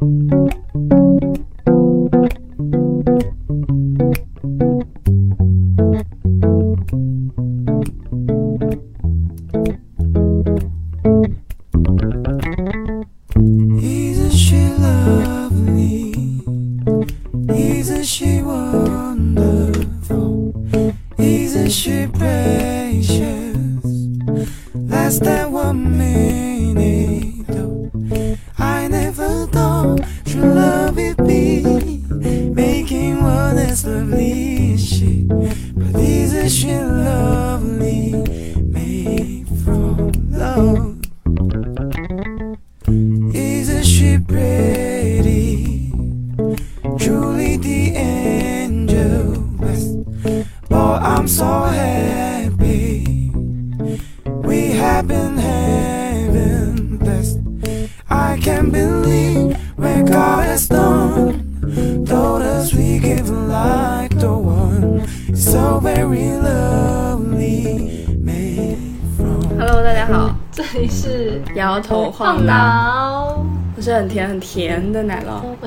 Thank you.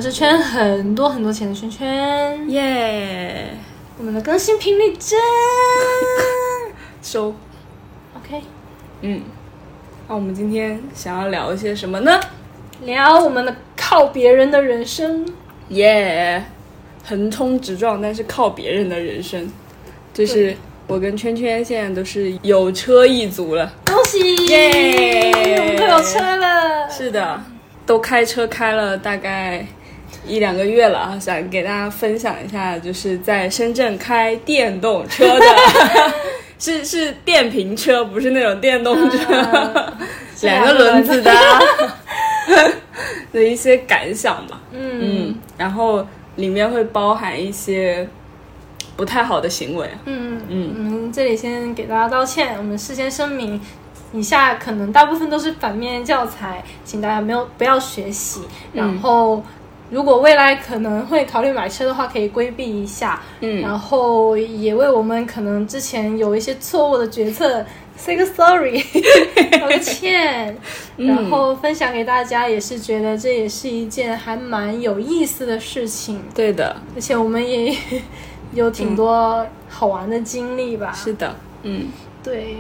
我是圈很多很多钱的圈圈，耶、我们的更新频率真 收，OK。嗯，那我们今天想要聊一些什么呢？聊我们的靠别人的人生，耶、横冲直撞，但是靠别人的人生，就是我跟圈圈现在都是有车一族了。恭喜耶我们都有车了，是的，都开车开了大概一两个月了啊，想给大家分享一下，就是在深圳开电动车的，是是电瓶车，不是那种电动车，啊 两个轮子的 的一些感想吧。嗯嗯，然后里面会包含一些不太好的行为。嗯嗯我们这里先给大家道歉，我们事先声明。以下可能大部分都是反面教材，请大家没有不要学习。嗯然后，如果未来可能会考虑买车的话，可以规避一下。嗯然后也为我们可能之前有一些错误的决策 say 个 sorry，道个歉。嗯然后分享给大家，也是觉得这也是一件还蛮有意思的事情，对的，而且我们也 有挺多好玩的经历吧。是的，嗯对，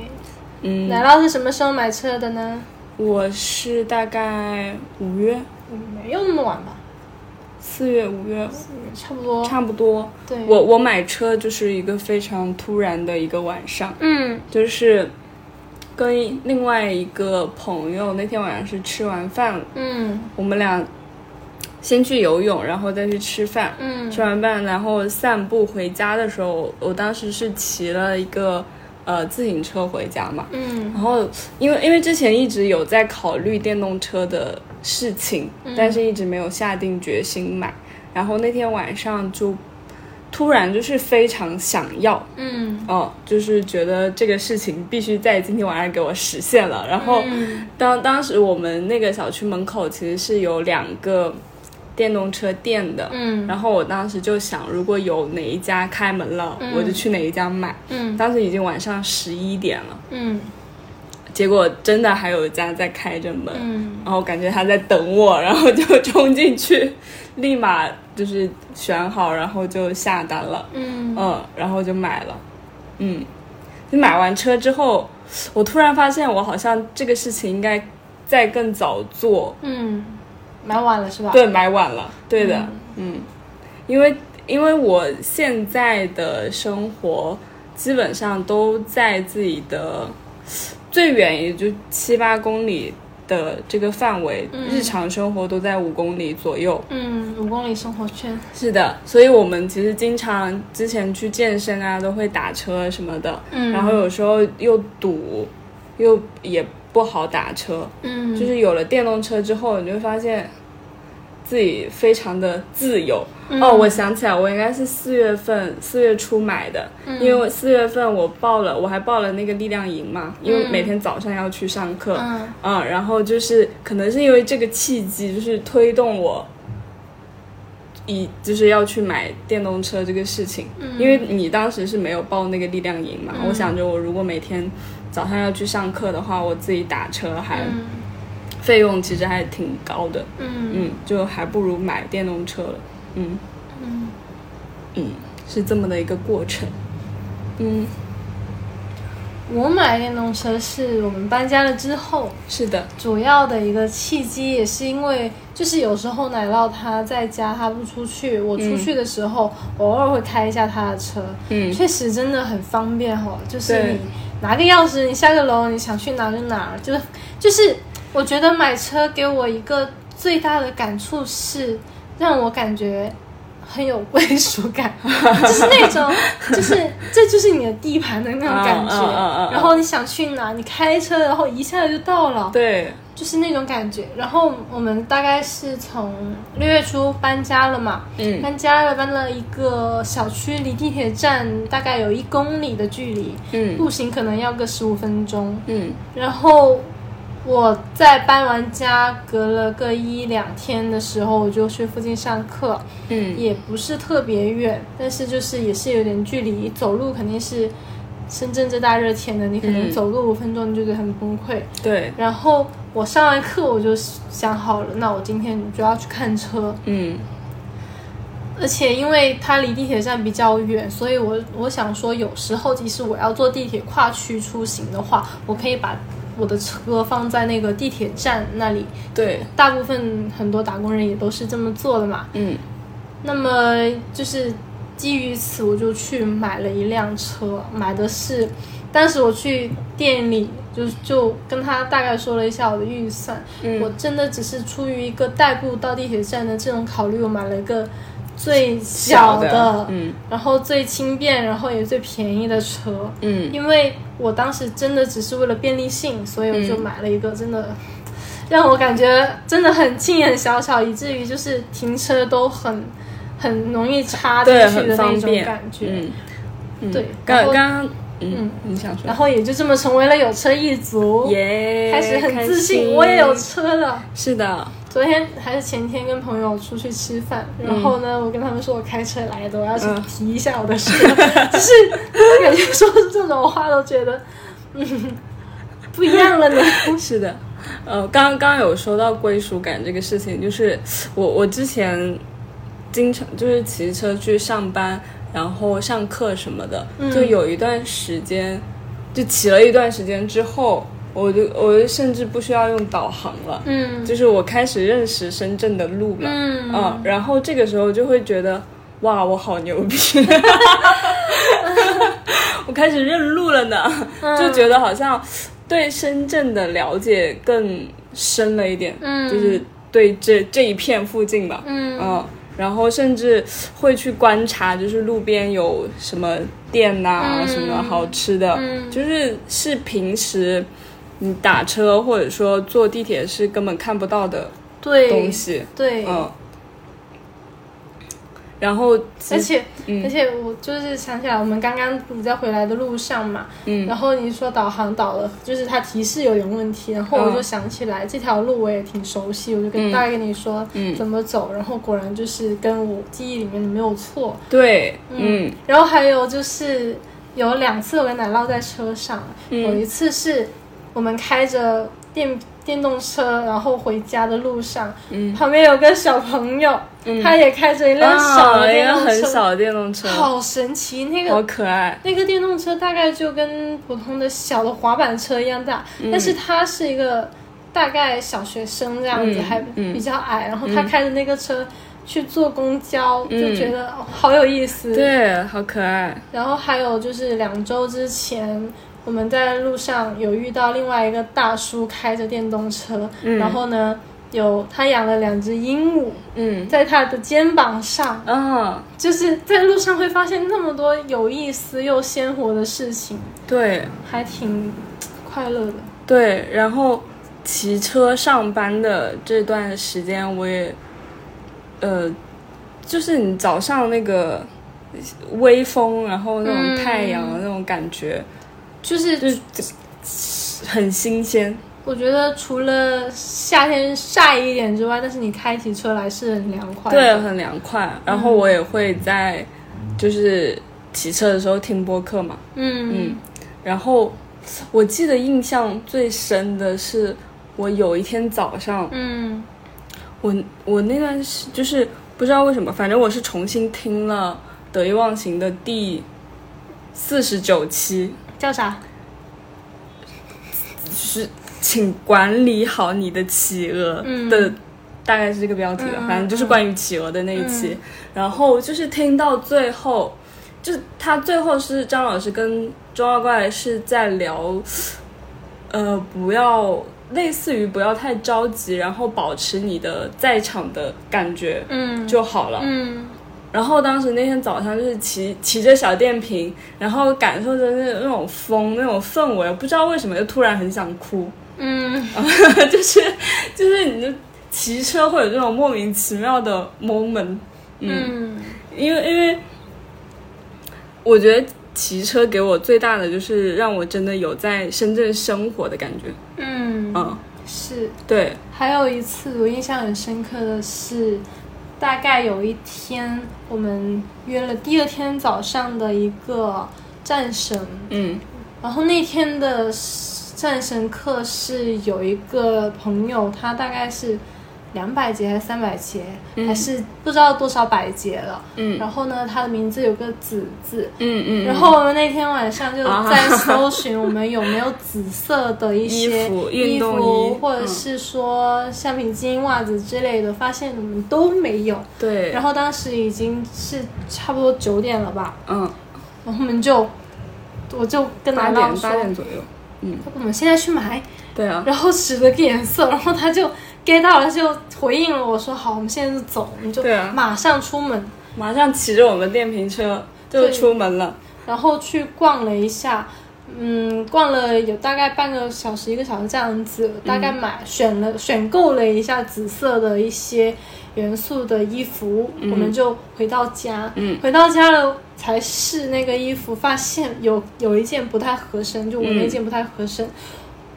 嗯，奶酪是什么时候买车的呢？我是大概五月、嗯没有那么晚吧，四月、五月。差不多。差不多。对，我我买车就是一个非常突然的一个晚上，嗯就是跟另外一个朋友那天晚上是吃完饭，嗯我们俩先去游泳，然后再去吃饭。嗯吃完饭，然后散步回家的时候，我当时是骑了一个呃自行车回家嘛。嗯然后因为因为之前一直有在考虑电动车的事情，但是一直没有下定决心买。然后那天晚上就突然就是非常想要，嗯哦，就是觉得这个事情必须在今天晚上给我实现了。然后嗯当当时我们那个小区门口其实是有两个电动车店的，嗯然后我当时就想，如果有哪一家开门了，嗯我就去哪一家买。嗯当时已经晚上十一点了。嗯结果真的还有一家在开着门，嗯。然后感觉他在等我，然后就冲进去，立马就是选好，然后就下单了，嗯。嗯，然后就买了，嗯，就买完车之后，我突然发现我好像这个事情应该再更早做，嗯，买晚了是吧？对，买晚了，对的，嗯，因为因为我现在的生活基本上都在自己的最远也就七八公里的这个范围，嗯日常生活都在五公里左右。嗯，五公里生活圈。是的，所以我们其实经常之前去健身啊，都会打车什么的，嗯然后有时候又堵，又也不好打车，嗯，就是有了电动车之后，你就会发现自己非常的自由。嗯。哦，我想起来，我应该是四月份四月初买的，因为我四月份我报了，我还报了那个力量营嘛，因为每天早上要去上课，嗯。嗯，然后就是可能是因为这个契机，就是推动我。以就是要去买电动车这个事情，因为你当时是没有报那个力量营嘛，我想着我如果每天早上要去上课的话，我自己打车还、嗯费用其实还挺高的，嗯。嗯，就还不如买电动车了，嗯。嗯，嗯，是这么的一个过程，嗯，我买电动车是我们搬家了之后，是的，主要的一个契机也是因为，就是有时候奶酪他在家他不出去，我出去的时候、偶尔会开一下他的车，嗯。确实真的很方便哦。就是你拿个钥匙，你下个楼，你想去哪就哪，就是就是我觉得买车给我一个最大的感触是让我感觉。很有归属感，就是那种，就是这就是你的地盘的那种感觉。然后你想去哪，你开车，然后一下就到了。对，就是那种感觉。然后我们大概是从六月初搬家了嘛，嗯搬家了，搬了一个小区，离地铁站大概有一公里的距离，嗯步行可能要个十五分钟。嗯然后我在搬完家，隔了个一两天的时候，我就去附近上课，嗯也不是特别远，但是就是也是有点距离，走路肯定是。深圳这大热天的，你可能嗯走路五分钟你就觉得很崩溃。对，然后我上完课我就想好了，那我今天就要去看车，嗯而且因为它离地铁站比较远，所以我我想说，有时候即使我要坐地铁跨区出行的话，我可以把我的车放在那个地铁站那里。对，大部分很多打工人也都是这么做的嘛。嗯那么就是基于此，我就去买了一辆车，买的是，当时我去店里就就跟他大概说了一下我的预算，嗯我真的只是出于一个代步到地铁站的这种考虑，我买了一个最小的，嗯然后最轻便，然后也最便宜的车，嗯因为我当时真的只是为了便利性，所以我就嗯买了一个真的。让我感觉真的很轻很小巧，以至于就是停车都很很容易插进，去的那种，感觉。对刚刚嗯嗯你想说。然后也就这么成为了有车一族，耶，开始很自信，我也有车了。是的，昨天还是前天跟朋友出去吃饭，然后呢，我跟他们说我开车来的，我要去嗯。提一下我的车，就是感觉说出这种话都觉得，嗯，不一样了呢。是的，呃，刚刚有说到归属感这个事情，就是我我之前经常就是骑车去上班，然后上课什么的，嗯。就有一段时间，就骑了一段时间之后，我就我就甚至不需要用导航了，嗯。就是我开始认识深圳的路了，嗯。然后这个时候就会觉得，哇，我好牛逼，我开始认路了呢，嗯。就觉得好像对深圳的了解更深了一点，嗯。就是对这这一片附近吧，嗯然后甚至会去观察，就是路边有什么店呐、嗯。什么好吃的，嗯。就是是平时你打车或者说坐地铁是根本看不到的东西，对，嗯。然后，而且、嗯。而且我就是想起来，我们刚刚你在回来的路上嘛，嗯。然后你说导航导了，就是它提示有点问题，然后我嗯就想起来、这条路我也挺熟悉，我就跟、嗯。大概跟你说、嗯怎么走，然后果然就是跟我记忆里面的没有错。对，嗯。然后还有就是有两次我跟奶酪在车上，嗯。有一次是我们开着电电动车，然后回家的路上，嗯。旁边有个小朋友，嗯。他也开着一辆小啊，一个的电动车，很小的电动车，好神奇！那个好可爱，那个电动车大概就跟普通的小的滑板车一样大，嗯。但是他是一个大概小学生这样子，嗯还嗯。比较矮，然后他开着那个车去坐公交，嗯。就觉得、哦好有意思。对，好可爱，然后还有就是两周之前，我们在路上有遇到另外一个大叔开着电动车，嗯。然后呢，有他养了两只鹦鹉嗯。在他的肩膀上，嗯，就是在路上会发现那么多有意思又鲜活的事情，对。还挺快乐的。对，然后骑车上班的这段时间，我也，呃，就是你早上那个微风，然后那种嗯太阳的那种感觉，就是就是很新鲜。我觉得除了夏天晒一点之外，但是你开起车来是很凉快的。对，很凉快。然后我也会在就是骑车的时候听播客嘛，嗯嗯，然后我记得印象最深的是，我有一天早上，嗯我我那段时就是不知道为什么，反正我是重新听了《得意忘形》的第四十九期，叫啥？就是请管理好你的企鹅嗯的，大概是这个标题吧，反正就是关于企鹅的那一期。然后就是听到最后，就是他最后是张老师跟中二怪是在聊，呃，不要类似于不要太着急，然后保持你的在场的感觉嗯就好了。嗯然后当时那天早上就是骑骑着小电瓶，然后感受着那那种风那种氛围，不知道为什么就突然很想哭，嗯。就是就是你的骑车会有这种莫名其妙的 moment，嗯。因为因为我觉得骑车给我最大的就是让我真的有在深圳生活的感觉，嗯嗯，是。对，还有一次我印象很深刻的是，大概有一天我们约了第二天早上的一个战神，嗯。然后那天的战神课是有一个朋友，他大概是两百节还是三百节，嗯。还是不知道多少百节了。嗯。然后呢，他的名字有个子字。嗯嗯，然后我们那天晚上就啊在搜寻我们有没有紫色的一些衣服衣。或者嗯是说橡皮筋、袜子之类的，发现我们都没有。对，然后当时已经是差不多九点了吧，嗯，然后我们就我就跟八南老说，八点左右，嗯，我们现在去买，对啊，然后使了个眼色，然后他就 get 到了，就回应了我说好，我们现在就走，我们就马上出门，马上骑着我们电瓶车就出门了。然后去逛了一下。嗯，逛了有大概半个小时、一个小时这样子，大概买、选了选购了一下紫色的一些元素的衣服，我们就回到家。嗯。回到家了才试那个衣服，发现有有一件不太合身，就我那件不太合身，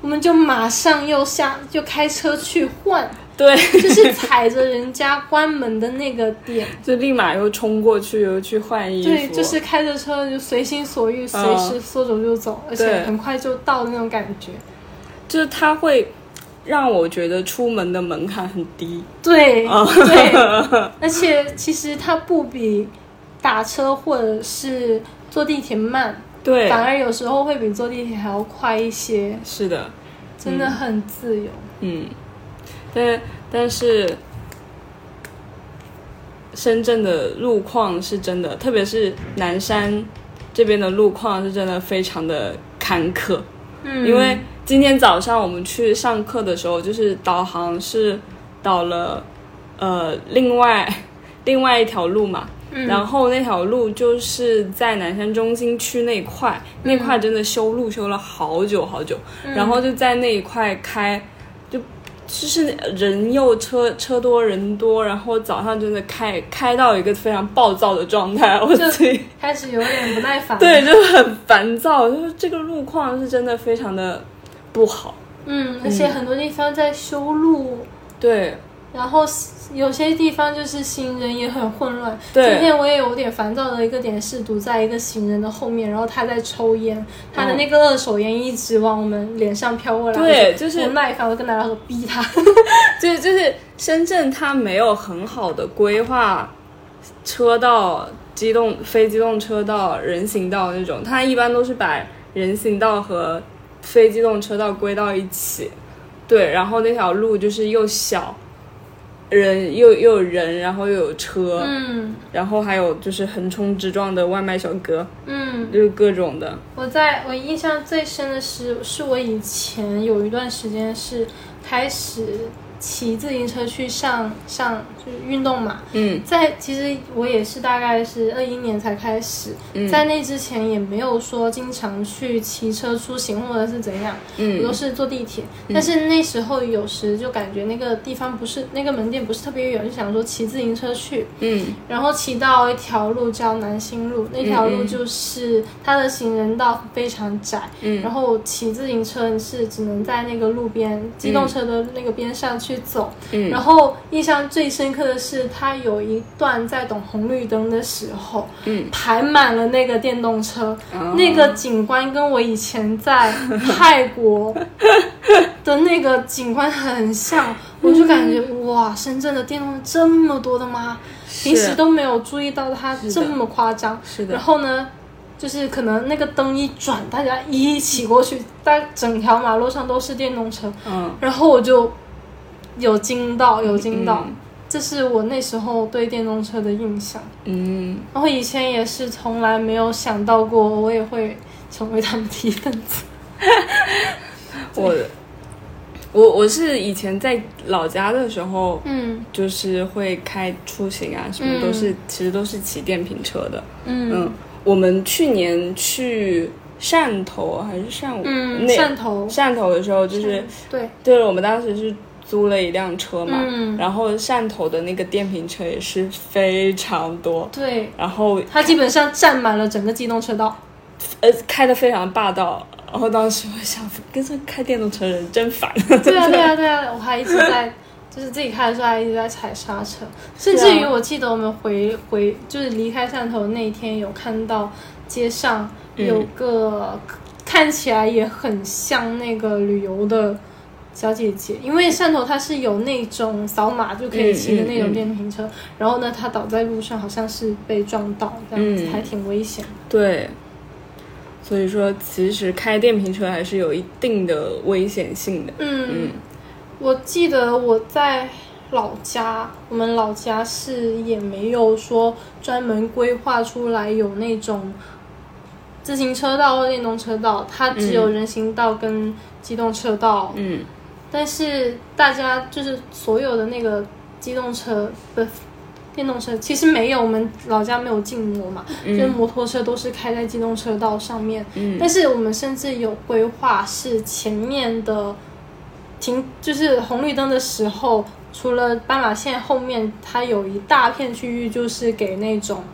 我们就马上又下就开车去换，对，就是踩着人家关门的那个点，就立马又冲过去，又去换衣服。对，就是开着车就随心所欲，随时说走就走，而且很快就到的那种感觉。就是它会让我觉得出门的门槛很低。对、哦对，而且其实它不比打车或者是坐地铁慢，对，反而有时候会比坐地铁还要快一些，是的，真的很自由。嗯，但但是深圳的路况是真的，特别是南山这边的路况是真的非常的坎坷。嗯，因为今天早上我们去上课的时候，就是导航是导了呃另外另外一条路嘛，嗯。然后那条路就是在南山中心区那块，那块真的修路修了好久好久，然后就在那一块开，就就是人又车车多人多，然后早上真的开开到一个非常暴躁的状态，我就自己开始有点不耐烦。对，就很烦躁，就是这个路况是真的非常的不好。嗯，而且很多地方在修路，对然后有些地方就是行人也很混乱。对今天我也有点烦躁的一个点是堵在一个行人的后面，然后他在抽烟，他的那个二手烟一直往我们脸上飘过来，对就就是不耐烦，我跟大家说逼他。就就是深圳它没有很好的规划车道、机动非机动车道、人行道那种，它一般都是把人行道和非机动车道归到一起。对，然后那条路就是又小，人又又有人，然后又有车，嗯然后还有就是横冲直撞的外卖小哥，嗯，就是各种的。我在我印象最深的是，是我以前有一段时间是开始骑自行车去上上就是运动嘛，嗯。在其实我也是大概是二一年才开始，嗯。在那之前也没有说经常去骑车出行或者是怎样，嗯。我都嗯是坐地铁。但是那时候有时就感觉那个地方不是那个门店不是特别远，就想说骑自行车去，嗯。然后骑到一条路叫南新路，那条路就是它的行人道非常窄，嗯。然后骑自行车是只能在那个路边机动车的那个边上去去走。嗯。然后印象最深刻的是，他有一段在等红绿灯的时候，嗯，排满了那个电动车，哦。那个景观跟我以前在泰国的那个景观很像，我就感觉哇，深圳的电动车这么多的吗？平时都没有注意到它这么夸张。是的。然，后呢，就是可能那个灯一转，大家一起过去，大整条马路上都是电动车，嗯，然后我就有惊到，有惊到。嗯这是我那时候对电动车的印象，嗯，然后以前也是从来没有想到过我也会成为他们的一份子。我我我是以前在老家的时候，嗯。就是会开出行啊，什么都是、其实都是骑电瓶车的。嗯。嗯，我们去年去汕头还是汕武，嗯，汕头。汕头的时候，就是对，对了，我们当时是租了一辆车嘛，嗯然后汕头的那个电瓶车也是非常多，对，然后它基本上占满了整个机动车道。呃开的非常霸道。然后当时我想，跟这开电动车的人真烦。对啊，对啊，对啊，我还一直在，就是自己开的时候还一直在踩刹车，甚啊至于我记得我们回回就是离开汕头那一天，有看到街上嗯有个、看起来也很像那个旅游的小姐姐，因为汕头它是有那种扫码就可以骑的那种嗯嗯嗯电瓶车，然后呢，她倒在路上，好像是被撞到这样子，嗯还挺危险的。对，所以说其实开电瓶车还是有一定的危险性的。嗯嗯我记得我在老家，我们老家是也没有说专门规划出来有那种自行车道或电动车道，它只有人行道跟机动车道。嗯但是大家就是所有的那个机动车不。电动车其实没有，我们老家没有禁摩嘛，就是摩托车都是开在机动车道上面。嗯但是我们甚至有规划，是前面的停，就是红绿灯的时候，除了斑马线后面，它有一大片区域就是给那种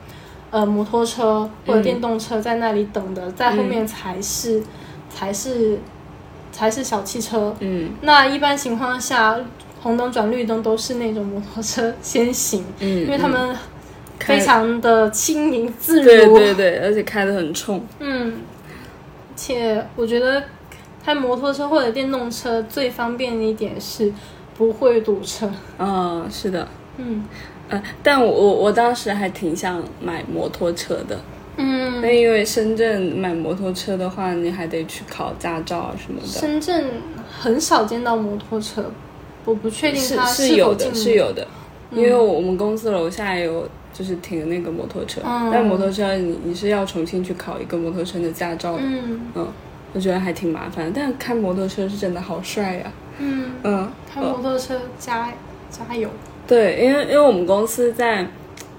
呃摩托车或者电动车在那里等的，在后面才是、才是才是小汽车。嗯那一般情况下，红灯转绿灯都是那种摩托车先行，嗯，因为他们非常的轻盈自如。对对对，而且开的很冲。嗯，且我觉得开摩托车或者电动车最方便的一点是不会堵车。嗯，是的。嗯呃，但我我我当时还挺想买摩托车的，嗯，那因为深圳买摩托车的话，你还得去考驾照啊什么的。深圳很少见到摩托车，我不确定是它是有的，是有的，因为我们公司楼下也有就是停那个摩托车，嗯。但摩托车你你是要重新去考一个摩托车的驾照的，嗯。嗯，我觉得还挺麻烦的，但开摩托车是真的好帅呀、嗯，嗯，开摩托车加加油。对，因为因为我们公司在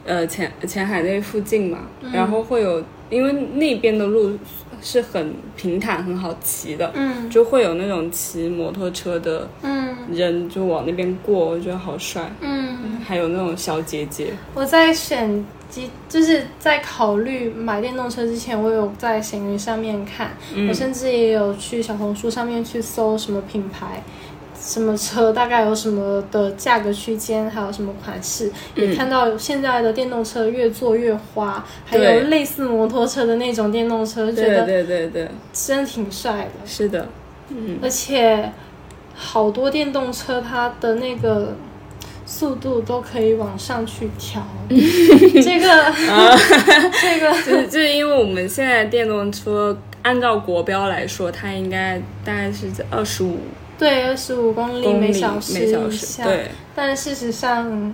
呃前前海那附近嘛，嗯然后会有，因为那边的路是很平坦、很好骑的，嗯就会有那种骑摩托车的嗯人就往那边过，我觉得好帅。嗯，还有那种小姐姐，我在选机，就是在考虑买电动车之前，我有在闲鱼上面看，嗯我甚至也有去小红书上面去搜什么品牌。什么车大概有什么的价格区间，还有什么款式，也看到现在的电动车越做越花，还有类似摩托车的那种电动车，觉对得对对对，真的挺帅的。是的，嗯，而且好多电动车它的那个速度都可以往上去调，这个、这个 就是就是因为我们现在电动车按照国标来说，它应该大概是在二十五对二十五公里每小时每小时，以下，对，但事实上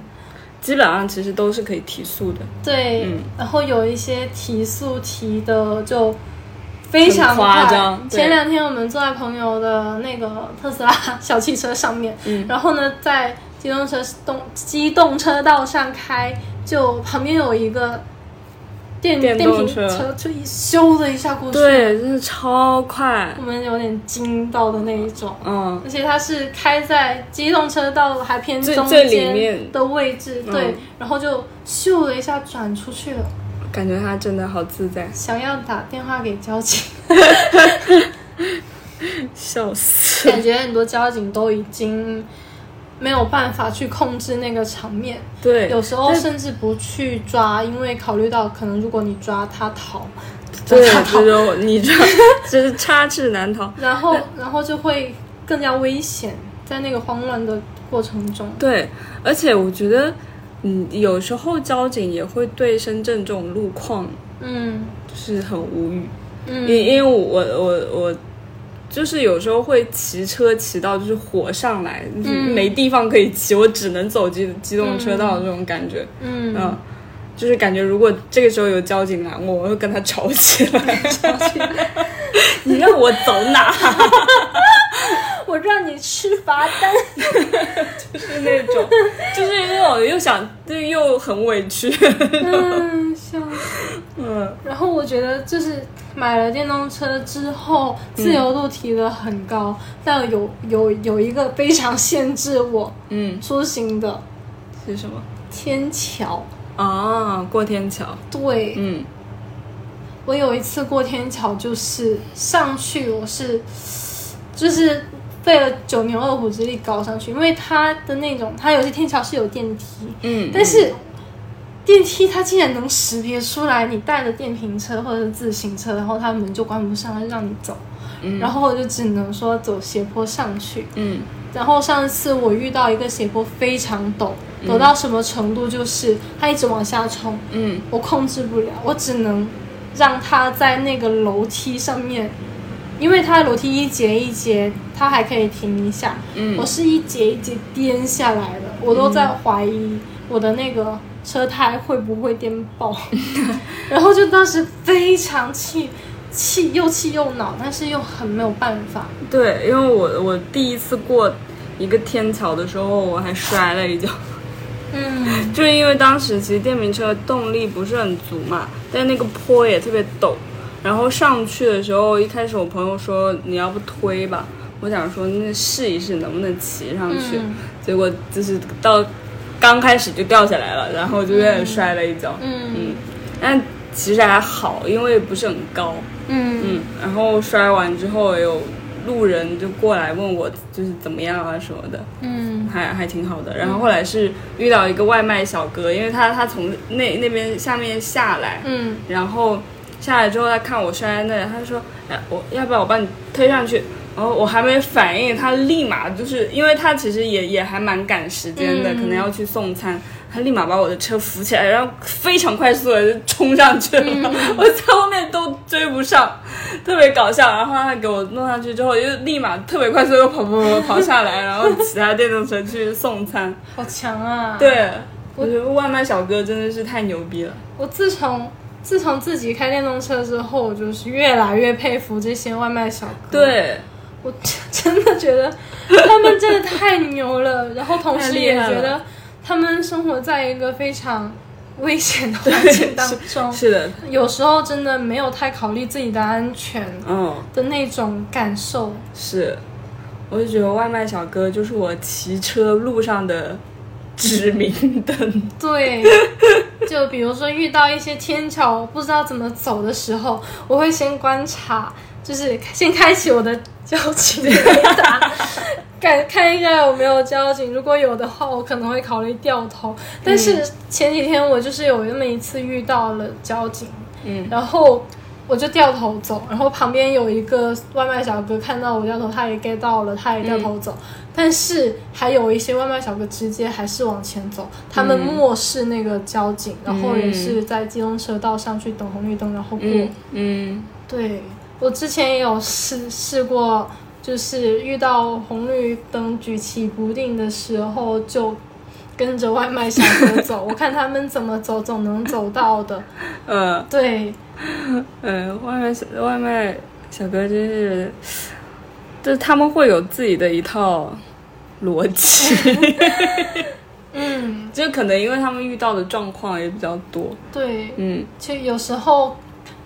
基本上其实都是可以提速的，对，嗯。然后有一些提速提的就。非常夸快。张前两天我们坐在朋友的那个特斯拉 小汽车上面，嗯。然后呢，在机动车动机动车道上开，就旁边有一个电电电瓶动车。车，就一咻的一下过去，，对，真的超快。我，们有点惊到的那一种。嗯，而且它是开在机动车道还偏中间的位置，嗯。对，然后就咻的一下转出去了。感觉他真的好自在，想要打电话给交警，笑死，感觉很多交警都已经没有办法去控制那个场面，对，有时候甚至不去抓，因为考虑到可能如果你抓他逃，对，抓 他逃。你知道，这是插翅难逃。然后然后就会更加危险，在那个慌乱的过程中。对，而且我觉得，嗯，有时候交警也会对深圳这种路况嗯。就是很无语，嗯。因因为我我我就是有时候会骑车骑到就是火上来，就是嗯没地方可以骑，我只能走机机动车道这种感觉，嗯嗯。就是感觉，如果这个时候有交警拦我，我会跟他吵起来。你让我走哪？我让你吃罚单。就是那种，就是那种又想，就又很委屈。嗯，笑死。嗯，然后我觉得就是买了电动车之后，自由度提的很高，但有有有一个非常限制我嗯，出行的是什么？天桥。啊，过天桥。对，嗯我有一次过天桥，就是上去我是就是费了九牛二虎之力搞上去，因为它的那种，它有些天桥是有电梯，嗯，但是电梯它竟然能识别出来你带着电瓶车或者是自行车，然后它门就关不上，它就让你走，嗯然后我就只能说走斜坡上去。嗯然后上次我遇到一个斜坡非常陡，陡到什么程度？就是它一直往下冲，嗯我控制不了，我只能让它在那个楼梯上面，因为它楼梯一节一节，它还可以停一下。嗯。我是一节一节颠下来的，我都在怀疑我的那个车胎会不会颠爆，然后就当时非常气，气又气又恼，但是又很没有办法。对，因为我我第一次过一个天桥的时候，我还摔了一跤，嗯。就是因为当时其实电瓶车动力不是很足嘛，但那个坡也特别陡，然后上去的时候，一开始我朋友说你要不推吧，我想说那试一试能不能骑上去，嗯。结果就是到刚开始就掉下来了，然后就有点摔了一跤，嗯。嗯，但其实还好，因为不是很高，嗯。嗯，然后摔完之后有路人就过来问我就是怎么样啊什么的，嗯。还还挺好的。然后后来是遇到一个外卖小哥，因为他他从那那边下面下来，嗯。然后下来之后他看我摔在那里，他就说，哎，我要不要我帮你推上去？然后我还没反应，他立马就是因为他其实也也还蛮赶时间的，嗯可能要去送餐。他立马把我的车扶起来，然后非常快速的就冲上去了，我在后面都追不上，特别搞笑。然后他给我弄上去之后，又立马特别快速又跑跑跑跑下来，然后骑他电动车去送餐。好强啊！对，我觉得外卖小哥真的是太牛逼了。我自从自从自己开电动车之后，我就是越来越佩服这些外卖小哥。，对，我真的觉得他们真的太牛了。然后同时也觉得他们生活在一个非常危险的环境当 中，是的，有时候真的没有太考虑自己的安全嗯。的那种感受。是，我就觉得外卖小哥就是我骑车路上的指明灯。对，就比如说遇到一些天桥不知道怎么走的时候，我会先观察，就是先开启我的交警雷达，看看一下有没有交警。如果有的话，我可能会考虑掉头。但是前几天我就是有那么一次遇到了交警，嗯然后我就掉头走，然后旁边有一个外卖小哥看到我掉头，他也 get 到了，他也掉头走。但是还有一些外卖小哥直接还是往前走，他们漠视那个交警，然后也是在机动车道上去等红绿灯，然后过。嗯嗯对我之前也有试试过，就是遇到红绿灯举棋不定的时候，就跟着外卖小哥走，我看他们怎么走，总能走到的。呃对，呃，外卖小外卖小哥真是，就是他们会有自己的一套逻辑，嗯，就可能因为他们遇到的状况也比较多。对，嗯，其实有时候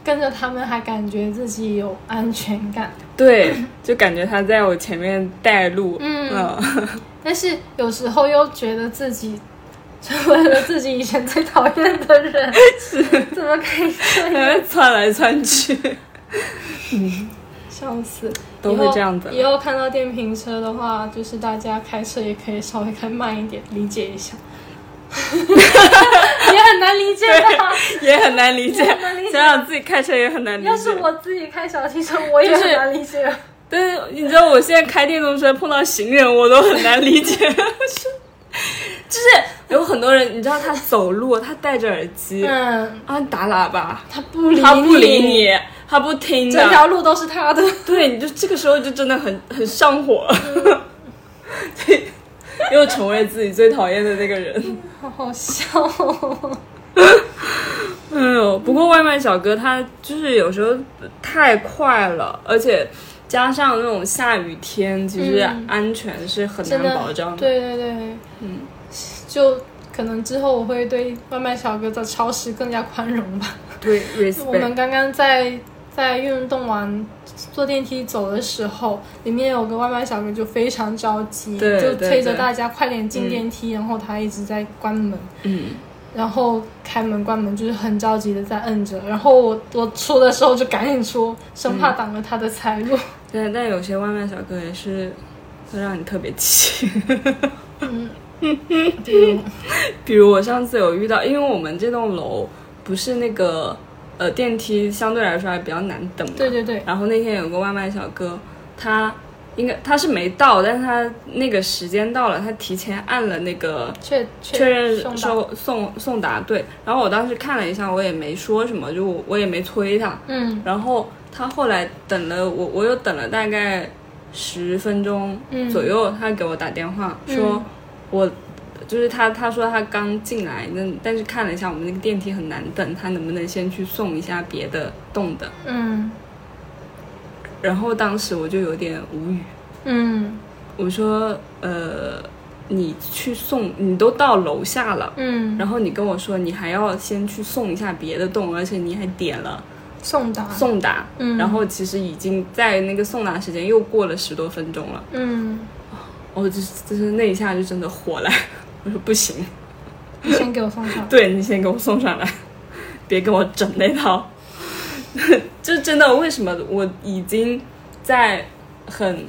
跟着他们还感觉自己有安全感，对，就感觉他在我前面带路。嗯。嗯。但是有时候又觉得自己成为了自己以前最讨厌的人，是。怎么可以这样？窜来窜去。笑笑死，都会这样子以后看到电瓶车的话，就是大家开车也可以稍微开慢一点，理解一下。也很难理解吧？也很难理解也很难理，解想想自己开车也很难理解。要是我自己开小汽车，我也是很难理解。但是你知道，我现在开电动车碰到行人，我都很难理解。就是有很多人，你知道他走路，他戴着耳机，嗯，啊打喇叭，他不理他不理你，他不听整条，路都是他的。对，你就这个时候就真的很很上火，对，又成为自己最讨厌的那个人。好好笑、哦。哎呦，不过外卖小哥他就是有时候太快了，而且加上那种下雨天，其实嗯安全是很难保障的。对对对，嗯，就可能之后我会对外卖小哥的超时更加宽容吧。对我们。刚刚在在运动完坐电梯走的时候，里面有个外卖小哥就非常着急，对就催着大家快点进电梯，然后他一直在关门。嗯，然后开门关门就是很着急的在摁着，然后我我出的时候就赶紧出，生怕挡了他的财路。对但有些外卖小哥也是会让你特别气。嗯 比如比如我上次有遇到，因为我们这栋楼不是那个呃电梯相对来说还比较难等嘛，对对对，然后那天有个外卖小哥，他应该他是没到，但是他那个时间到了，他提前按了那个确确认收送送达对，然后我当时看了一下，我也没说什么，就我我也没催他，嗯。然后他后来等了我，我又等了大概十分钟嗯。左右，他给我打电话说嗯我。就是他，他说他刚进来，那但是看了一下我们那个电梯很难等，他能不能先去送一下别的栋的？嗯。然后当时我就有点无语，嗯。我说呃，你去送，你都到楼下了，嗯，然后你跟我说你还要先去送一下别的栋，而且你还点了送达。送达，嗯。然后其实已经在那个送达时间又过了十多分钟了，嗯，我就就是那一下就真的火了，我说不行，你先给我送上来。对你先给我送上来，别给我整那套，就真的为什么我已经在很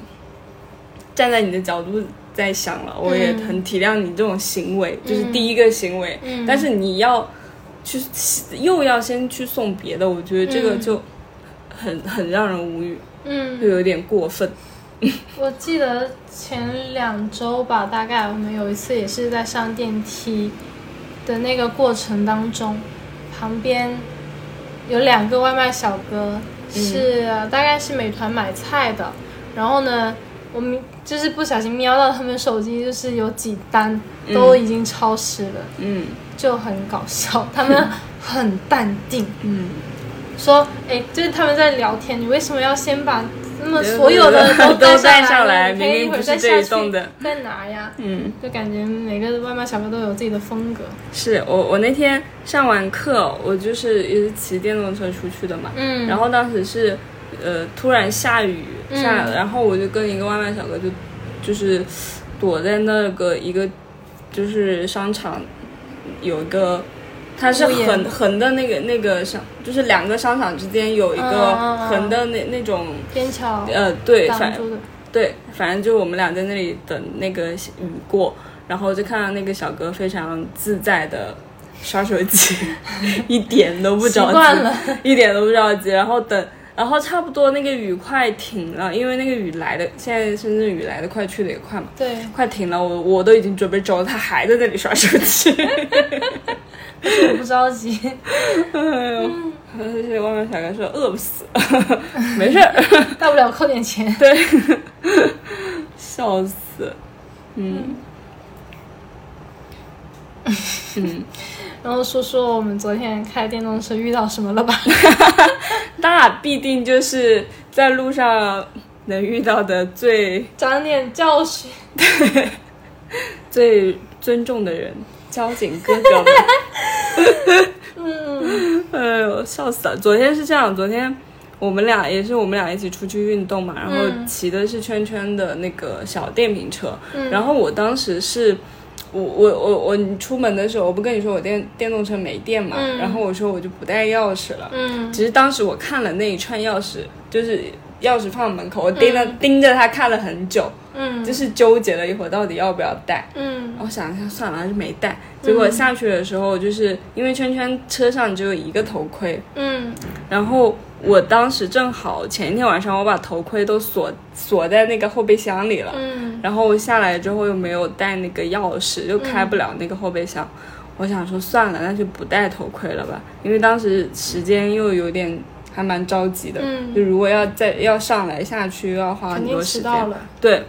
站在你的角度在想了，我也很体谅你这种行为，就是第一个行为，嗯。但是你要去又要先去送别的，我觉得这个嗯。就很很让人无语，嗯。就嗯，有点过分。我记得前两周吧，大概我们有一次也是在上电梯的那个过程当中，旁边有两个外卖小哥，是、大概是美团买菜的，然后呢，我们就是不小心瞄到他们手机，就是有几单都已经超时了，嗯。就很搞笑，他们很淡定，嗯，说，哎，就是他们在聊天，你为什么要先把那么所有的都带带上上来明明不是这一栋的在哪呀？嗯。就感觉每个外卖小哥都有自己的风格。是我我那天上完课，我就是也是骑电动车出去的嘛，嗯然后当时是呃突然下雨下，嗯然后我就跟一个外卖小哥就就是躲在那个一个就是商场有一个。它是横横的那个那个商，就是两个商场之间有一嗯个横的那那种，天桥呃，对，反对，反正就我们俩在那里等那个雨过，然后就看到那个小哥非常自在的刷手机，一点都不着急，一点都不着急。然后等，然后差不多那个雨快停了，因为那个雨来的，现在深圳雨来的快，去的也快嘛，对，快停了，我我都已经准备走了，他还在那里刷手机。我不着急。哎呦，而且外卖小哥说饿不死，没事儿。大不了扣点钱。对，笑死。嗯嗯，然后说说我们昨天开电动车遇到什么了吧？那必定就是在路上能遇到的最长点教训。对最尊重的人，交警哥哥们。嗯 哎呦，笑死了！昨天是这样，昨天我们俩也是我们俩一起出去运动嘛，然后嗯骑的是圈圈的那个小电瓶车，嗯然后我当时是。我我我我出门的时候，我不跟你说我电电动车没电嘛，嗯然后我说我就不带钥匙了。嗯只是当时我看了那一串钥匙，就是钥匙放门口，我盯着、盯着他看了很久，嗯，就是纠结了一会儿，到底要不要带。嗯。我想一下，算了，还是没带。结果下去的时候，就是因为圈圈车上只有一个头盔，嗯。然后我当时正好前一天晚上我把头盔都锁锁在那个后备箱里了，嗯。然后我下来之后又没有带那个钥匙，就开不了那个后备箱。我想说算了，那就不戴头盔了吧，因为当时时间又有点还蛮着急的，嗯就如果要再要上来下去又要花肯定很多时间。迟到了。对，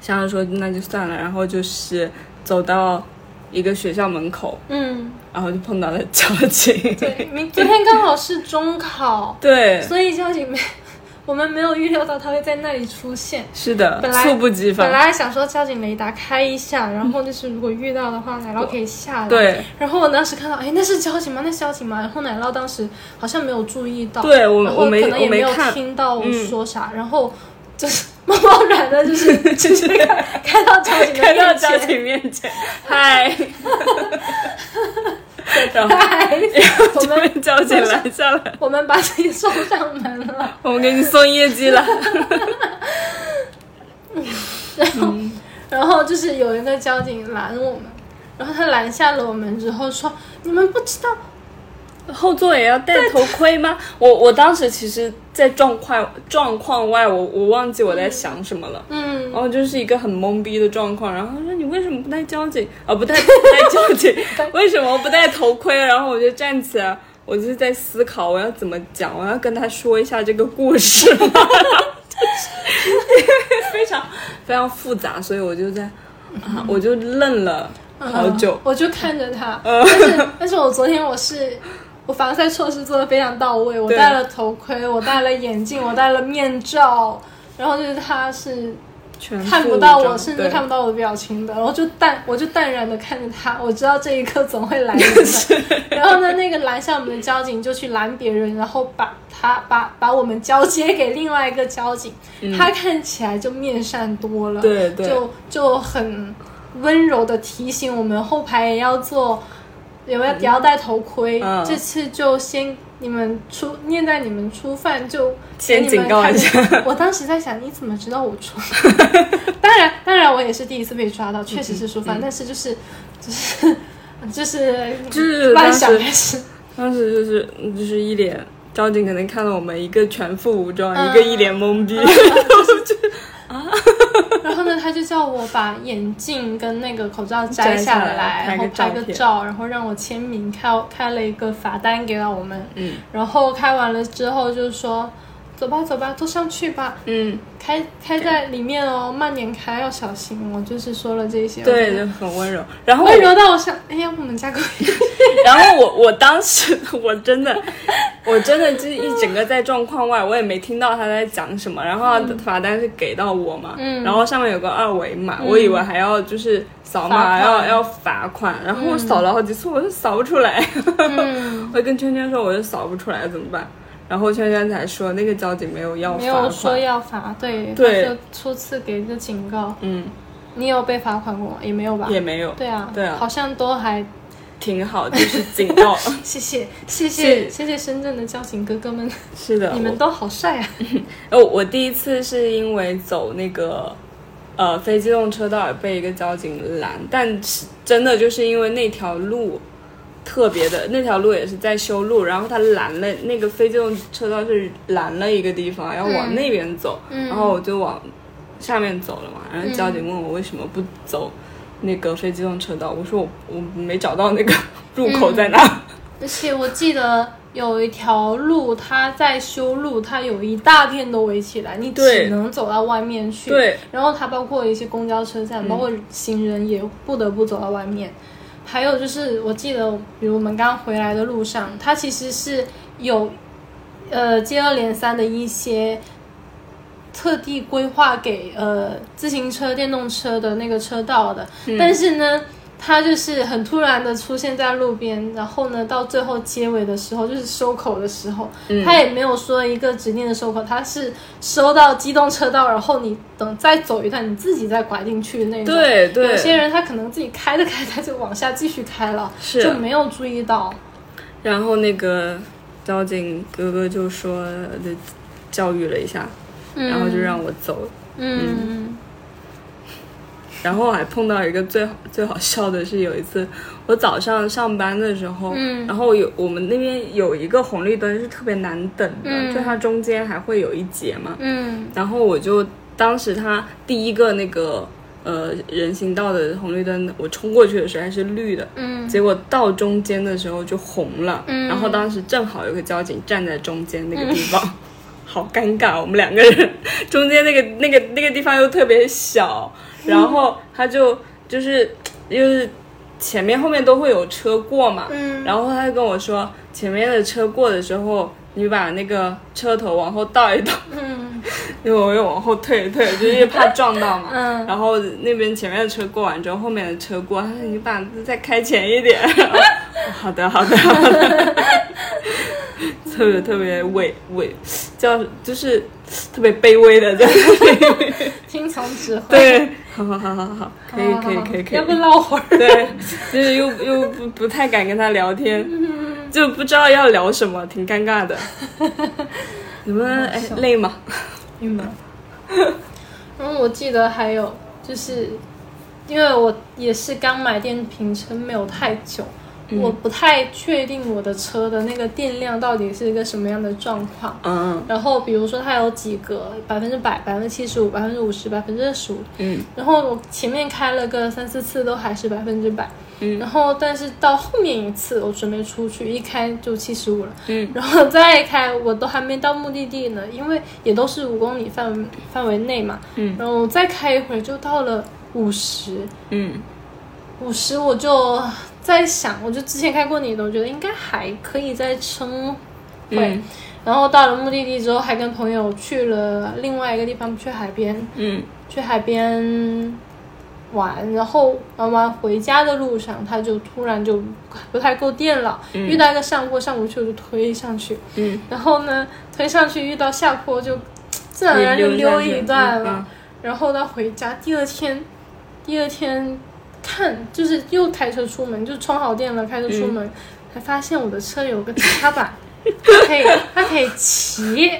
想想说那就算了，然后就是走到一个学校门口，嗯，然后就碰到了交警。对，明 昨天刚好是中考，对，所以交警没，我们没有预料到他会在那里出现。是的本，来猝不及防本。来想说交警雷达开一下，然后就是如果遇到的话，奶酪可以下来。。对，然后我当时看到，哎，那是交警吗？那是交警吗？然后奶酪当时好像没有注意到，对我然后我没我可能也没有看，听到我嗯说啥，然后就是 贸贸然的，就是直接开开到交警的 开到交面前，警面前，嗨，嗨，我就们被交警拦下来，我们把你送上门了。我们给你送业绩了。然后然后就是有一个交警拦我们，然后他拦下了我们之后说：“你们不知道后座也要戴头盔吗？我我当时其实，在状况状况外，我我忘记我在想什么了。嗯然后就是一个很懵逼的状况，然后他说你为什么不戴交警啊？不戴 不戴交警，为什么不戴头盔？然后我就站起来，我就是在思考我要怎么讲，我要跟他说一下这个故事吗？就 是非常非常复杂，所以我就在啊，我就愣了好久嗯。我就看着他，嗯但是但是我昨天我是。我防晒措施做的非常到位，我戴了头盔，我戴了眼镜，我戴了面罩，然后就是他是看不到我，甚至看不到我的表情的，然后就淡我就淡然的看着他，我知道这一刻总会来临的。然后呢，那个拦下我们的交警就去拦别人，然后把他把把我们交接给另外一个交警，他看起来就面善多了，嗯对对。就就很温柔的提醒我们后排也要做，也要也要戴头盔，嗯。这次就先。你们初念在你们初犯就先给你们警告一下。我当时在想，你怎么知道我初？当然，当然，我也是第一次被抓到，确实是初犯，但是就是 就是就是就是乱当时想当时就是就是一脸交警可能看到我们一个全副武装，嗯。一个一脸懵逼，然后呢，他就叫我把眼镜跟那个口罩摘下来然后拍个照，然后让我签名，开开了一个罚单给到我们，嗯然后开完了之后就说。走吧，走吧，坐上去吧。嗯，开开在里面哦，慢点开，要小心。我就是说了这些，对，就很温柔。然后温柔到我想，哎，要不我们加个微信？然后我我当时我真的我真的就是一整个在状况外，我也没听到他在讲什么。然后他罚单是给到我嘛，嗯然后上面有个二维码，我以为还要就是扫码要要罚款，然后我扫了好几次，我就扫不出来。嗯，我跟圈圈说，我就扫不出来怎么办？然后圈圈才说那个交警没有要没罚没，有说要罚，对，对他就初次给一个警告。嗯，你有被罚款过吗？也没有吧？也没有，对啊，对啊好像都还挺好，就是警告。谢谢谢谢谢谢深圳的交警哥哥们，是的，你们都好帅啊！哦，我第一次是因为走那个呃非机动车道而被一个交警拦，但是真的就是因为那条路特别的，那条路也是在修路，然后他拦了那个非机动车道是拦了一个地方，要往嗯那边走，嗯然后我就往下面走了嘛，然后交警问我为什么不走那个非机动车道，我说我我没找到那个入口在哪。而且我记得有一条路，它在修路，它有一大片都围起来，你只能走到外面去。对，然后它包括一些公交车站，包括行人也不得不走到外面。还有就是，我记得，比如我们刚回来的路上，它其实是有呃接二连三的一些特地规划给呃自行车、电动车的那个车道的，但是呢。它就是很突然的出现在路边，然后呢，到最后结尾的时候，就是收口的时候，他也没有说一个指定的收口，他是收到机动车道，然后你等再走一段，你自己再拐进去那种。对对有些人他可能自己开着开着就往下继续开了，是就没有注意到。然后那个交警哥哥就说的，教育了一下，嗯然后就让我走了。嗯然后我还碰到一个最好最好笑的是，有一次我早上上班的时候，嗯。然后有我们那边有一个红绿灯是特别难等的，嗯。就它中间还会有一节嘛，嗯。然后我就当时它第一个那个呃人行道的红绿灯，我冲过去的时候还是绿的，嗯。结果到中间的时候就红了，嗯。然后当时正好有个交警站在中间那个地方，好尴尬，我们两个人。中间那个那个那个地方又特别小，然后他就就是就是前面后面都会有车过嘛，嗯然后他就跟我说，前面的车过的时候，你把那个车头往后倒一倒，嗯因为我又往后退一退，就是怕撞到嘛。嗯然后那边前面的车过完之后，后面的车过，他说你把再开前一点。好的，好的，好的。特别特别委委，叫就是特别卑微的这样。听从指挥。对，好好好好好，可以可以可以可以。要不唠会儿？对，就是又又不不太敢跟他聊天，就不知道要聊什么，挺尴尬的。你们哎累吗？郁闷。然后我记得还有就是，因为我也是刚买电瓶车没有太久，我不太确定我的车的那个电量到底是一个什么样的状况。嗯。然后比如说它有几个百分之百、百分之七十五、百分之五十、百分之十五，嗯。然后我前面开了个三四次都还是百分之百，嗯。然后但是到后面一次我准备出去，一开就七十五了，嗯。然后再开我都还没到目的地呢，因为也都是五公里范围范围内嘛，嗯。然后再开一会儿就到了五十，嗯。五十我就在想，我就之前开过你的，我觉得应该还可以再撑会。嗯然后到了目的地之后，还跟朋友去了另外一个地方，去海边，嗯去海边玩。然后玩完回家的路上，他就突然就不太够电了，遇到一个上坡，上不去我就推上去。嗯，然后呢，推上去遇到下坡就自然而然就溜一段了。嗯然后到回家，第二天，第二天看就是又开车出门，就充好电了，开车出门，才发现我的车有个踏板，它可以它可以骑。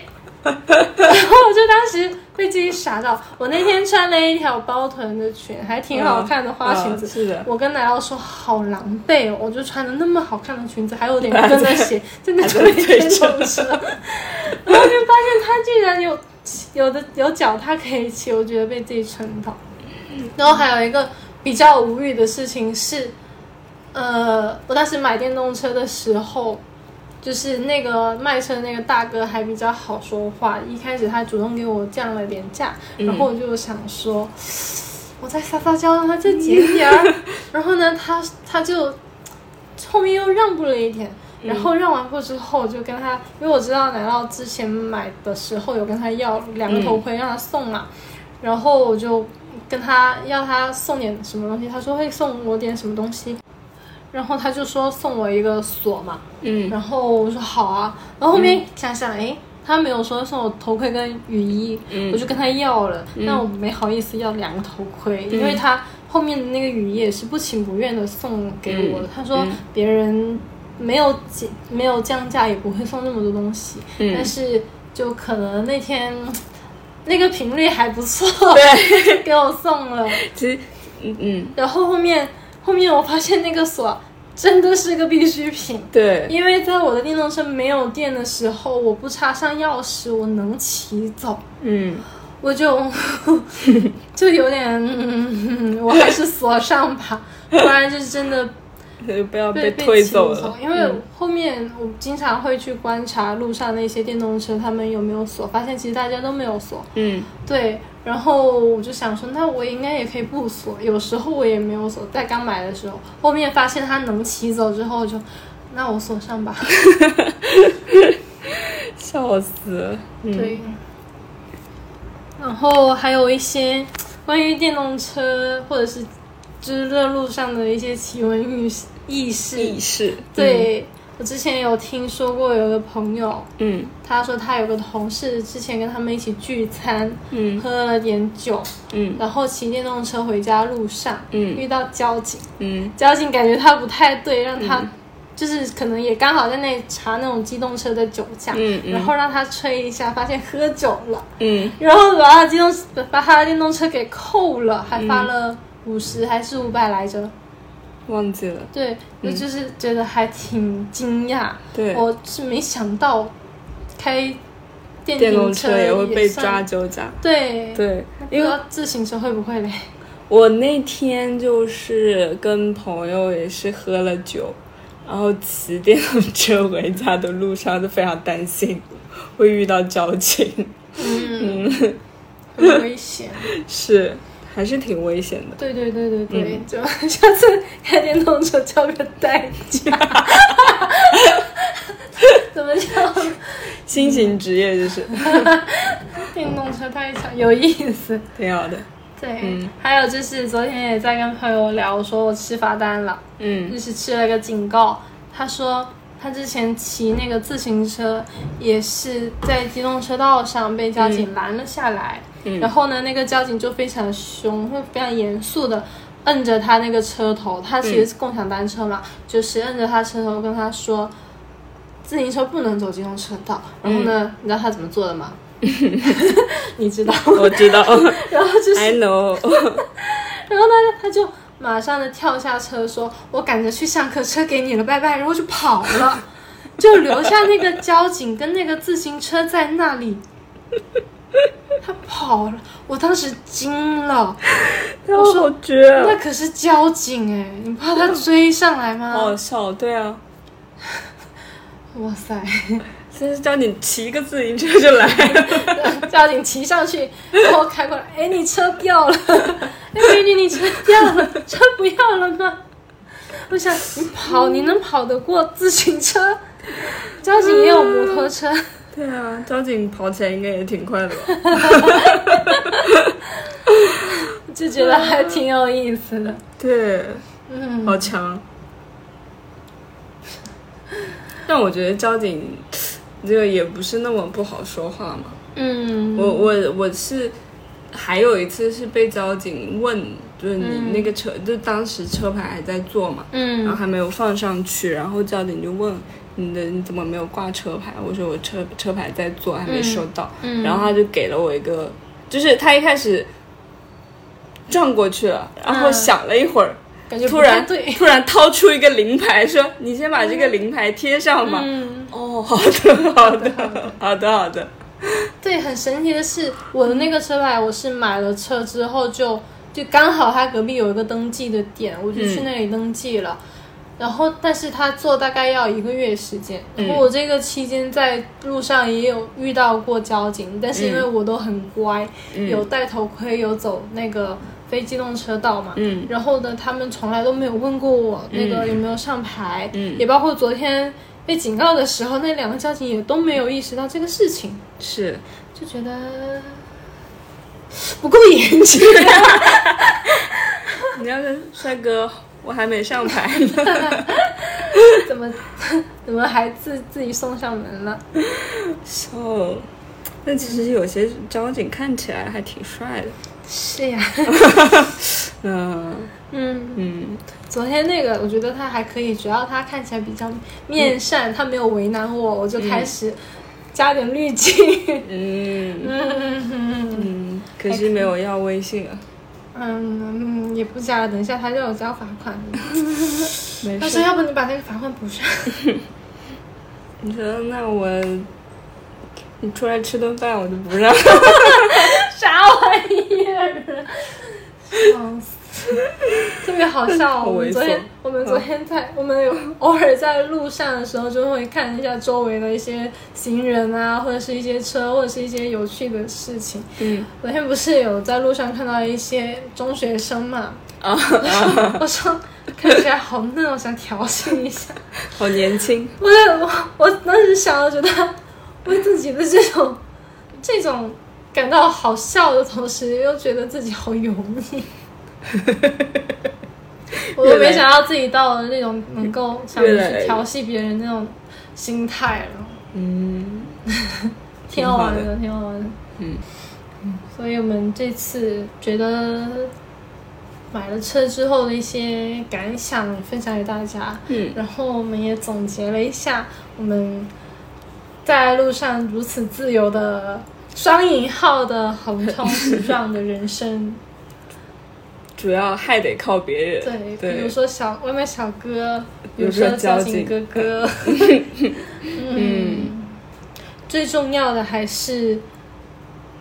然后我就当时被自己傻到，我那天穿了一条包臀的裙，还挺好看的花裙子。嗯是的，我跟奶酪说好狼狈哦，我就穿的那么好看的裙子，还有点跟的鞋，真的推电动车，然后就发现它居然有有的有脚踏可以骑，我觉得被自己撑到。然后还有一个比较无语的事情是，呃，我当时买电动车的时候，就是那个卖车的那个大哥还比较好说话，一开始他主动给我降了点价，然后我就想说，我再撒撒娇让他再减点儿，然后呢，他他就后面又让步了一点。然后让完步之后，就跟他，因为我知道奶酪之前买的时候有跟他要两个头盔让他送嘛，然后我就跟他要他送点什么东西，他说会送我点什么东西，然后他就说送我一个锁嘛，嗯。然后我说好啊，然后后面想想，哎、他没有说送我头盔跟雨衣，嗯。我就跟他要了，但我没好意思要两个头盔，嗯。因为他后面的那个雨衣也是不情不愿的送给我他说嗯。别人没有减没有降价也不会送那么多东西，嗯。但是就可能那天那个频率还不错，对，给我送了。其实嗯嗯。然后后面后面我发现那个锁真的是个必需品，对，因为在我的电动车没有电的时候，我不插上钥匙，我能骑走，嗯。我就 就有点，嗯，我还是锁上吧，不然就是真的就 不要被推走了，因为嗯。后面我经常会去观察路上那些电动车，他们有没有锁，发现其实大家都没有锁，嗯。对，然后我就想说，那我应该也可以不锁。有时候我也没有锁，在刚买的时候，后面发现它能骑走之后就，那我锁上吧。笑死。了，嗯。对，然后还有一些关于电动车或者是就是热路上的一些奇闻异事轶事。意识，对、我之前有听说过有个朋友，嗯。他说他有个同事之前跟他们一起聚餐，嗯。喝了点酒，嗯。然后骑电动车回家路上，嗯。遇到交警，嗯。交警感觉他不太对，让他、就是可能也刚好在那里查那种机动车的酒驾，嗯嗯。然后让他吹一下，发现喝酒了，嗯，然后把他机动把他的电动车给扣了，还发了五十还是五百来着？忘记了。对，我就是觉得还挺惊讶，对，我是没想到开电电动车也会被抓酒驾。对，对，因为自行车会不会嘞？我那天就是跟朋友也是喝了酒，然后骑电动车回家的路上就非常担心会遇到交警，嗯，很危险。是还是挺危险的。对对对对对，嗯就下次开电动车叫个代驾。怎么叫新型职业就是 电动车太强，有意思。挺好的。对，嗯还有就是昨天也在跟朋友聊，说我吃罚单了，嗯就是吃了个警告。他说他之前骑那个自行车也是在机动车道上被交警拦了下来，嗯然后呢，那个交警就非常凶，会非常严肃的摁着他那个车头，他其实是共享单车嘛，就是摁着他车头跟他说，自行车不能走机动车道。然后呢，你知道他怎么做的吗？你知道，我知道 然后就是，I know。然后呢，他就马上的跳下车说：“我赶着去上课，车给你了，拜拜。”然后就跑了，就留下那个交警跟那个自行车在那里。他跑了，我当时惊了。我说好绝啊！那可是交警哎，你怕他追上来吗？好好笑，对啊，哇塞！这是交警骑个自行车就来了。交警骑上去，然后开过来，哎，你车掉了，哎，美女，你车掉了，车不要了吗？我想你跑，你能跑得过自行车？交警也有摩托车，对啊，交警跑起来应该也挺快的吧？就觉得还挺有意思的。对，嗯，好强。但我觉得交警这个也不是那么不好说话嘛。嗯，我我我是还有一次是被交警问，就是你那个车，就当时车牌还在做嘛，嗯然后嗯还没有放上去，然后交警就问你的你怎么没有挂车牌？我说我车车牌在做，还没收到。嗯，然后他就给了我一个，就是他一开始转过去了，然后嗯想了一会儿，感觉突然对。突然掏出一个临牌，说：“你先把这个临牌贴上吧。嗯，哦，好的，好的，好的，好的。对，很神奇的是，我的那个车牌，我是买了车之后就就刚好他隔壁有一个登记的点，我就去那里登记了。然后，但是他做大概要一个月时间。然后我这个期间在路上也有遇到过交警，但是因为我都很乖，有戴头盔，有走那个非机动车道嘛。嗯然后呢，他们从来都没有问过我那个嗯有没有上牌，嗯也包括昨天被警告的时候，那两个交警也都没有意识到这个事情。是，就觉得不够严谨。你要跟帅哥，我还没上牌呢。怎么 怎么还自自己送上门了？so，但其实有些交警看起来还挺帅的。是呀，嗯嗯，嗯，昨天那个我觉得他还可以，主要他看起来比较面善，他没有为难我，我就开始加点滤镜。嗯嗯嗯嗯，可惜没有要微信啊。嗯，也不加了，等一下他让我交罚款。没事他说，要不你把那个罚款补上。你说那我，你出来吃顿饭我就不让。啥玩意儿？笑死！特别好笑。我们昨天，我们昨天在，我们有 偶尔在路上的时候，就会看一下周围的一些行人啊，或者是一些车，或者是一些有趣的事情。嗯昨天不是有在路上看到一些中学生嘛？啊，我说看起来好嫩，我想调戏一下。好年轻。我我我当时想了，觉得为自己的这种这种感到好笑的同时，又觉得自己好油腻。我都没想到自己到了那种能够想去调戏别人那种心态了，嗯 挺好玩的，挺好玩的。嗯所以我们这次觉得买了车之后的一些感想分享给大家。嗯，然后我们也总结了一下我们在路上如此自由的双引号的横冲直撞的人生。主要还得靠别人。对，对比如说小外卖小哥，比比如说交交警警哥哥。嗯，最重要的还是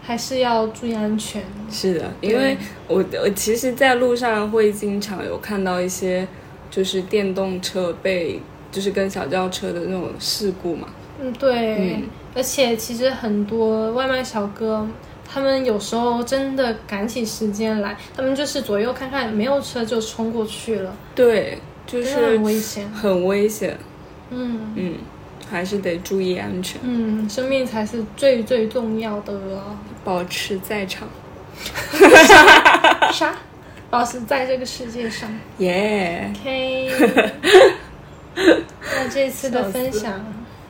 还是要注意安全。是的，因为我我其实，在路上会经常有看到一些就是电动车被就是跟小轿车的那种事故嘛。嗯，对，嗯而且其实很多外卖小哥，他们有时候真的赶起时间来，他们就是左右看看，没有车就冲过去了，对，就是危险。很危险。嗯嗯，还是得注意安全，嗯，生命才是最最重要的啊。保持在场。啥？保持在这个世界上。耶、OK，那这次的分享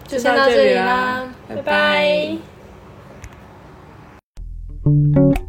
就就先到这里啦拜拜 Thank you.